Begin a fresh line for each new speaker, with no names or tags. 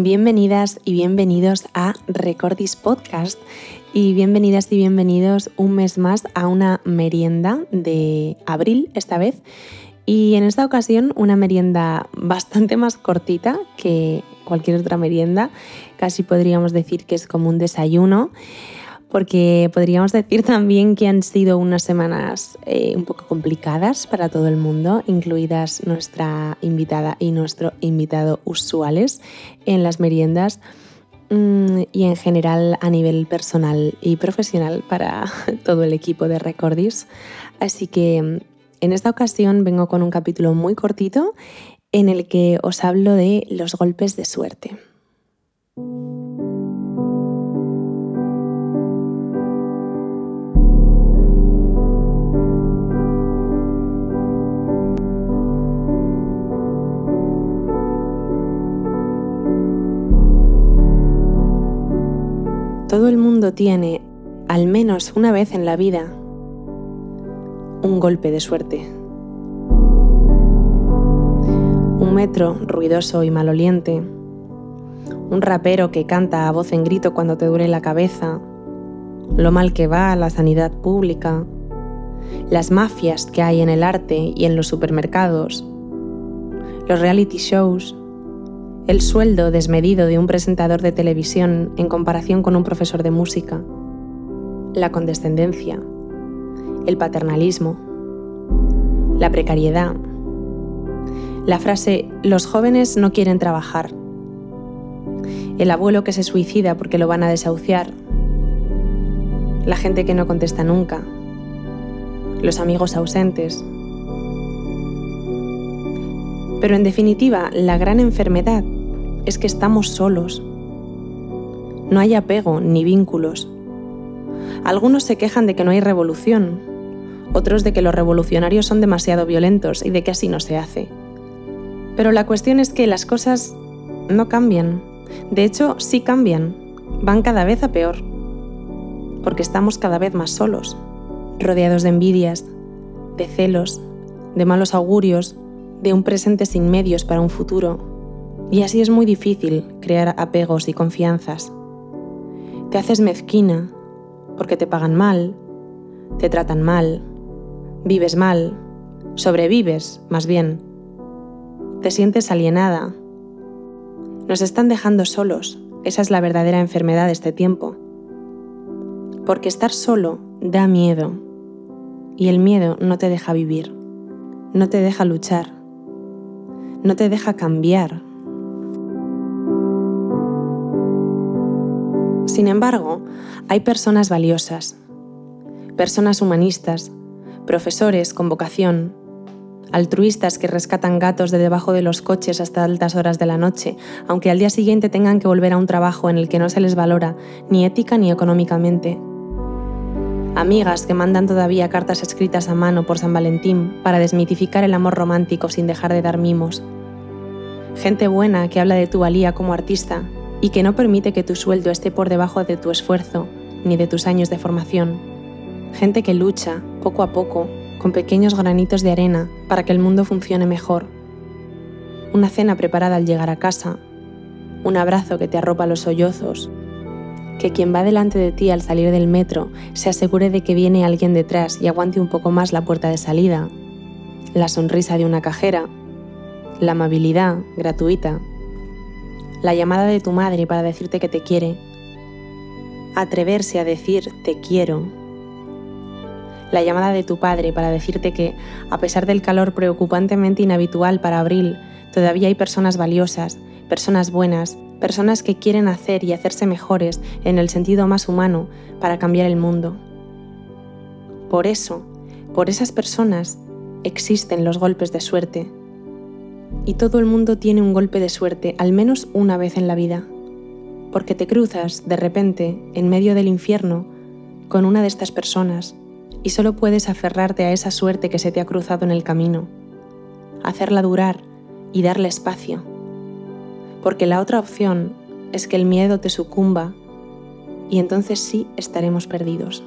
Bienvenidas y bienvenidos a Recordis Podcast y bienvenidas y bienvenidos un mes más a una merienda de abril esta vez. Y en esta ocasión una merienda bastante más cortita que cualquier otra merienda, casi podríamos decir que es como un desayuno porque podríamos decir también que han sido unas semanas eh, un poco complicadas para todo el mundo, incluidas nuestra invitada y nuestro invitado usuales en las meriendas mm, y en general a nivel personal y profesional para todo el equipo de Recordis. Así que mm, en esta ocasión vengo con un capítulo muy cortito en el que os hablo de los golpes de suerte. Todo el mundo tiene, al menos una vez en la vida, un golpe de suerte. Un metro ruidoso y maloliente. Un rapero que canta a voz en grito cuando te duele la cabeza. Lo mal que va la sanidad pública. Las mafias que hay en el arte y en los supermercados. Los reality shows el sueldo desmedido de un presentador de televisión en comparación con un profesor de música, la condescendencia, el paternalismo, la precariedad, la frase los jóvenes no quieren trabajar, el abuelo que se suicida porque lo van a desahuciar, la gente que no contesta nunca, los amigos ausentes. Pero en definitiva, la gran enfermedad es que estamos solos. No hay apego ni vínculos. Algunos se quejan de que no hay revolución, otros de que los revolucionarios son demasiado violentos y de que así no se hace. Pero la cuestión es que las cosas no cambian. De hecho, sí cambian. Van cada vez a peor. Porque estamos cada vez más solos, rodeados de envidias, de celos, de malos augurios, de un presente sin medios para un futuro y así es muy difícil crear apegos y confianzas. Te haces mezquina porque te pagan mal, te tratan mal, vives mal, sobrevives, más bien. Te sientes alienada. Nos están dejando solos. Esa es la verdadera enfermedad de este tiempo. Porque estar solo da miedo. Y el miedo no te deja vivir. No te deja luchar. No te deja cambiar Sin embargo, hay personas valiosas, personas humanistas, profesores con vocación, altruistas que rescatan gatos de debajo de los coches hasta altas horas de la noche, aunque al día siguiente tengan que volver a un trabajo en el que no se les valora ni ética ni económicamente. Amigas que mandan todavía cartas escritas a mano por San Valentín para desmitificar el amor romántico sin dejar de dar mimos. Gente buena que habla de tu valía como artista y que no permite que tu sueldo esté por debajo de tu esfuerzo ni de tus años de formación. Gente que lucha, poco a poco, con pequeños granitos de arena para que el mundo funcione mejor. Una cena preparada al llegar a casa, un abrazo que te arropa los sollozos, que quien va delante de ti al salir del metro se asegure de que viene alguien detrás y aguante un poco más la puerta de salida, la sonrisa de una cajera, la amabilidad gratuita la llamada de tu madre para decirte que te quiere, atreverse a decir te quiero, la llamada de tu padre para decirte que, a pesar del calor preocupantemente inhabitual para abril, todavía hay personas valiosas, personas buenas, personas que quieren hacer y hacerse mejores en el sentido más humano para cambiar el mundo. Por eso, por esas personas, existen los golpes de suerte, y todo el mundo tiene un golpe de suerte al menos una vez en la vida, porque te cruzas de repente en medio del infierno con una de estas personas y solo puedes aferrarte a esa suerte que se te ha cruzado en el camino, hacerla durar y darle espacio, porque la otra opción es que el miedo te sucumba y entonces sí estaremos perdidos.